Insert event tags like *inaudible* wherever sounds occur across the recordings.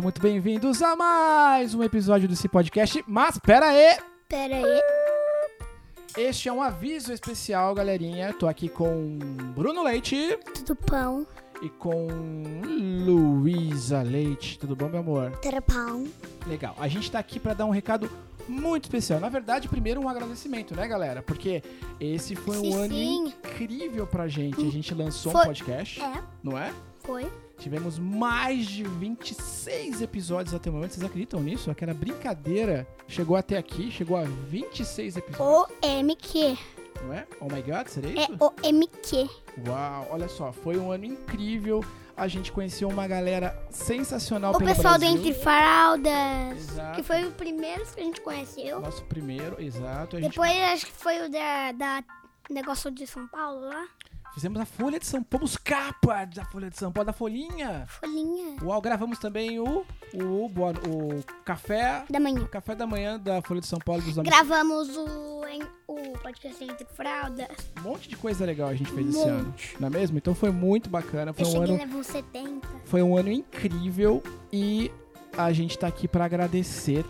sejam muito bem-vindos a mais um episódio desse podcast. Mas pera aí, Pera aí. este é um aviso especial, galerinha. Tô aqui com Bruno Leite Tudo pão. e com Luísa Leite. Tudo bom, meu amor? Tudo pão. Legal. A gente tá aqui pra dar um recado muito especial. Na verdade, primeiro um agradecimento, né, galera? Porque esse foi um Sim, ano sim. incrível pra gente. A gente lançou um Foi. podcast, É, não é? foi. Tivemos mais de 26 episódios até o momento. Vocês acreditam nisso? Aquela brincadeira chegou até aqui, chegou a 26 episódios, O MQ. não é? Oh my god, seria É isso? o MQ. Uau, olha só, foi um ano incrível. A gente conheceu uma galera sensacional O pelo pessoal do Brasil. Entre Fraldas. Exato. Que foi o primeiro que a gente conheceu. Nosso primeiro, exato. A gente Depois acho que foi o da, da negócio de São Paulo lá. Fizemos a Folha de São Paulo, os capas da Folha de São Paulo, da Folhinha. Folhinha. Uau, gravamos também o, o, boa- o café, Da manhã. o café da manhã da Folha de São Paulo dos amigos. Gravamos o, em- o podcast Entre Fraldas. Um monte de coisa legal a gente fez esse Monte. ano, não é mesmo? Então foi muito bacana, foi Eu um cheguei ano, level 70. foi um ano incrível e a gente tá aqui pra agradecer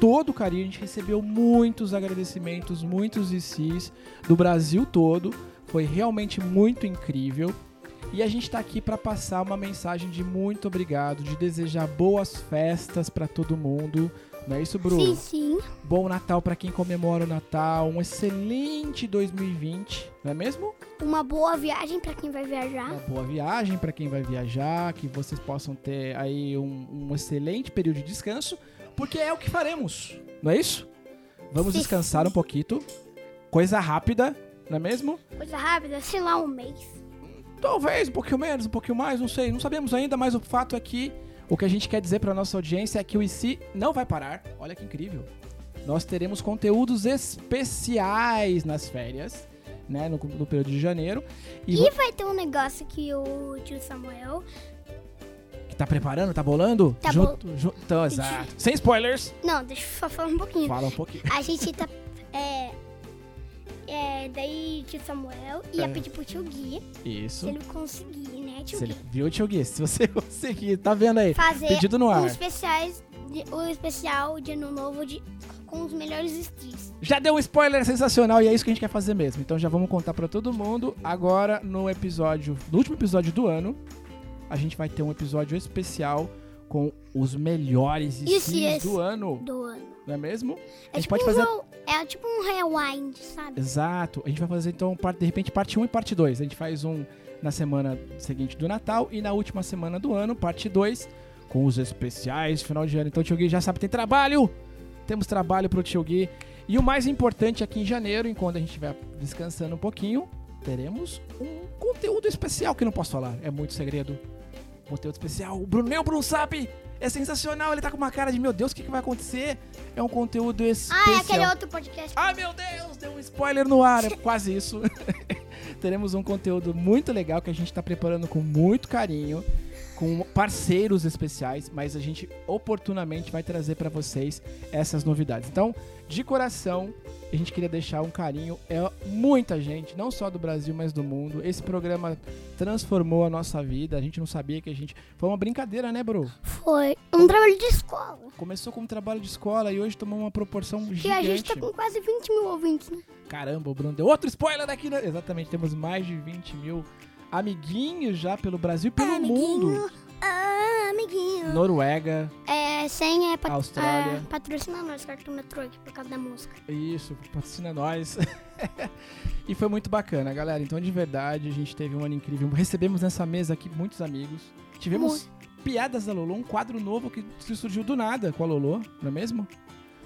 todo o carinho. A gente recebeu muitos agradecimentos, muitos ICs do Brasil todo. Foi realmente muito incrível. E a gente tá aqui pra passar uma mensagem de muito obrigado, de desejar boas festas pra todo mundo. Não é isso, Bruno? Sim, sim. Bom Natal pra quem comemora o Natal, um excelente 2020, não é mesmo? Uma boa viagem pra quem vai viajar. Uma boa viagem para quem vai viajar, que vocês possam ter aí um, um excelente período de descanso, porque é o que faremos, não é isso? Vamos Sim. descansar um pouquinho, coisa rápida, não é mesmo? Coisa rápida, sei lá, um mês. Talvez um pouquinho menos, um pouquinho mais, não sei, não sabemos ainda, mas o fato é que o que a gente quer dizer para nossa audiência é que o IC não vai parar. Olha que incrível. Nós teremos conteúdos especiais nas férias, né, no, no período de janeiro. E, E vai ter um negócio que o tio Samuel. Que tá preparando, tá bolando? Tá junto, junto, então, exato. Sem spoilers. Não, deixa eu só falar um pouquinho. Fala um pouquinho. A gente tá. *laughs* É. É, daí tio Samuel ia É. pedir pro tio Gui Isso. se ele conseguir, né, tio Se ele, Gui? viu, tio Gui? Se você *laughs* conseguir, tá vendo aí? Fazer Pedido no ar. os especiais. o especial de ano novo de, com os melhores estilos. Já deu um spoiler sensacional e é isso que a gente quer fazer mesmo. Então já vamos contar pra todo mundo. Agora, no episódio, no último episódio do ano, a gente vai ter um episódio especial com os melhores skins do ano. Do ano. Não é mesmo? É a gente tipo, pode um fazer. é tipo um rewind, sabe? Exato. A gente vai fazer então, de repente, parte 1 e parte 2. A gente faz um na semana seguinte do Natal e na última semana do ano, parte 2, com os especiais final de ano. Então o Tio Gui já sabe, tem trabalho! Temos trabalho pro Tio Gui. E o mais importante aqui em janeiro, enquanto a gente estiver descansando um pouquinho, teremos um conteúdo especial que não posso falar. É muito segredo. Conteúdo especial. O o Bruno sabe! É sensacional, ele tá com uma cara de meu Deus, o que, que vai acontecer? É um conteúdo especial. Ah, é aquele outro podcast. Ai meu Deus, deu um spoiler no ar, é *laughs* quase isso. *laughs* Teremos um conteúdo muito legal que a gente está preparando com muito carinho, com parceiros especiais, mas a gente oportunamente vai trazer para vocês essas novidades. Então, de coração, a gente queria deixar um carinho, é muita gente, não só do Brasil, mas do mundo. Esse programa transformou a nossa vida, a gente não sabia que a gente. Foi uma brincadeira, né, Bro? Foi um trabalho de escola. Começou como trabalho de escola e hoje tomou uma proporção E gigante. a gente tá com quase 20 mil ouvintes, né? Caramba, o Bruno deu outro spoiler daqui, né? Exatamente, temos mais de 20 mil amiguinhos já pelo Brasil e pelo mundo. Amiguinho. Ah, amiguinho. Noruega, É, sem é, pat Austrália. é patrocina nós, Cartoon Network, por causa da música. isso, patrocina nós. *laughs* e foi muito bacana, galera. Então, de verdade, a gente teve um ano incrível. Recebemos nessa mesa aqui muitos amigos. Tivemos Piadas da Lolo, um quadro novo que que surgiu do nada com a Lolo, não é mesmo?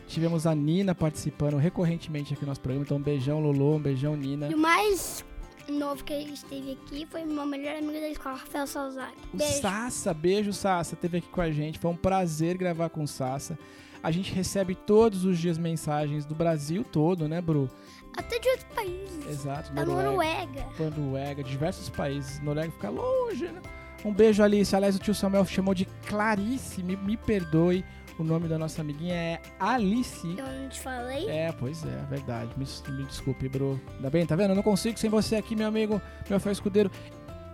Tivemos a Nina participando recorrentemente aqui no nosso programa. Então, um beijão, Lolo, um beijão, Nina. E o mais novo que a gente teve aqui foi meu melhor amigo da escola, Rafael Salzaki. O Beijo. Sassa, beijo Sassa, teve aqui com a gente. Foi um prazer gravar com o Sassa. A gente recebe todos os dias mensagens do Brasil todo, né, Bru? Até de outros países. Exato, Da Noruega, Noruega. Noruega, diversos países. Noruega fica longe, né? Um beijo, Alice. Aliás, o tio Samuel chamou de Clarice, me, me perdoe. O nome da nossa amiguinha é Alice. Eu não te falei. É, pois é, é verdade. Me, me desculpe, bro. Ainda bem, tá vendo? Eu não consigo sem você aqui, meu amigo, meu fiel escudeiro.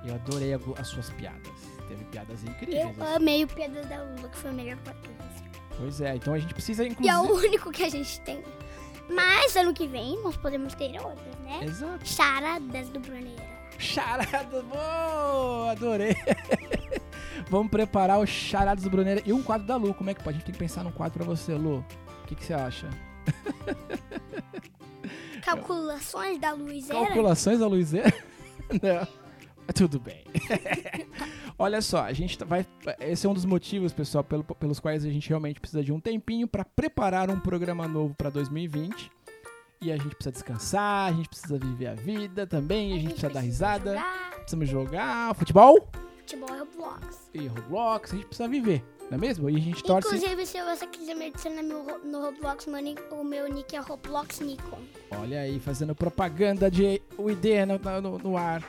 Eu adorei as suas piadas. teve piadas incríveis. Eu amei o Pedro da Lula, que foi o melhor podcast. Pois é, então a gente precisa, E é inclusive... o único que a gente tem. Mas ano que vem nós podemos ter outros, né? Exato. Charadas do Bruneira. Charada, boa, adorei. *laughs* Vamos preparar o Charadas do Bruneira e um quadro da Lu. Como é que pode? A gente tem que pensar num quadro pra você, Lu. O que, que você acha? *laughs* Calculações da luz era? Calculações da Luizeira? *laughs* Não. Tudo bem. *laughs* Olha só, a gente tá- vai. Esse é um dos motivos, pessoal, pelo- pelos quais a gente realmente precisa de um tempinho para preparar um programa novo para 2020. E a gente precisa descansar, a gente precisa viver a vida também, a gente precisa dar risada, jogar precisamos jogar futebol futebol e Roblox. e Roblox, a gente precisa viver, não é mesmo? E a gente torce. Inclusive, se você quiser me adicionar no Roblox, o meu nick é Roblox Nikon. Olha aí, fazendo propaganda de UID no, no, no ar.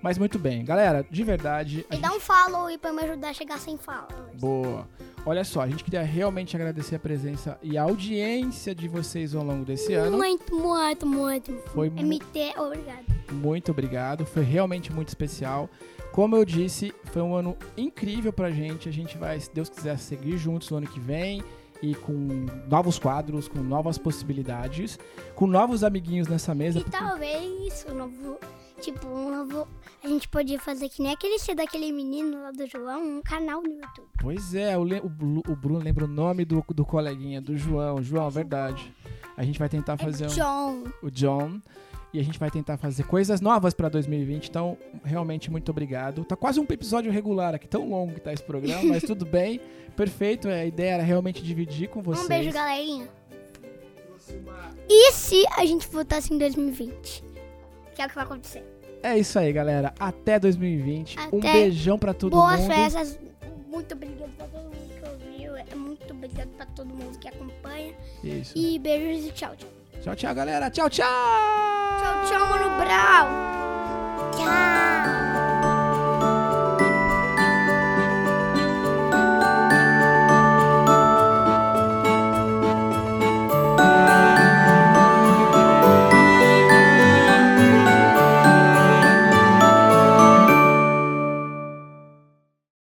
Mas muito bem, galera, de verdade. E dá gente- um follow aí pra me ajudar a chegar 100 followers. Boa. Olha só, a gente queria realmente agradecer a presença e a audiência de vocês ao longo desse ano. Muito, muito, muito. Foi mu- MT, obrigado. Muito obrigado, foi realmente muito especial. Como eu disse, foi um ano incrível pra gente. A gente vai, se Deus quiser, seguir juntos no ano que vem e com novos quadros, com novas possibilidades, com novos amiguinhos nessa mesa. E talvez o novo, tipo, um novo. A gente podia fazer que nem aquele ser daquele menino lá do João, um canal no YouTube. Pois é, o, o o Bruno lembra o nome do, do coleguinha, do João. João, verdade. A gente vai tentar fazer É um. John. o John. E a gente vai tentar fazer coisas novas pra 2020. Então, realmente, muito obrigado. Tá quase um episódio regular aqui, tão longo que tá esse programa, mas tudo *laughs* bem. Perfeito. A ideia era realmente dividir com vocês. Um beijo, galerinha. E se a gente voltasse em 2020? Que é o que vai acontecer. É isso aí, galera. Até 2020. um Até. beijão pra todo Boas mundo. festas. Muito obrigado pra todo mundo que ouviu. É Muito obrigado pra todo mundo que acompanha. Isso. E beijos e tchau, tchau. Tchau, tchau, galera. Tchau, tchau. Tchau, tchau, Mano Brau. Tchau.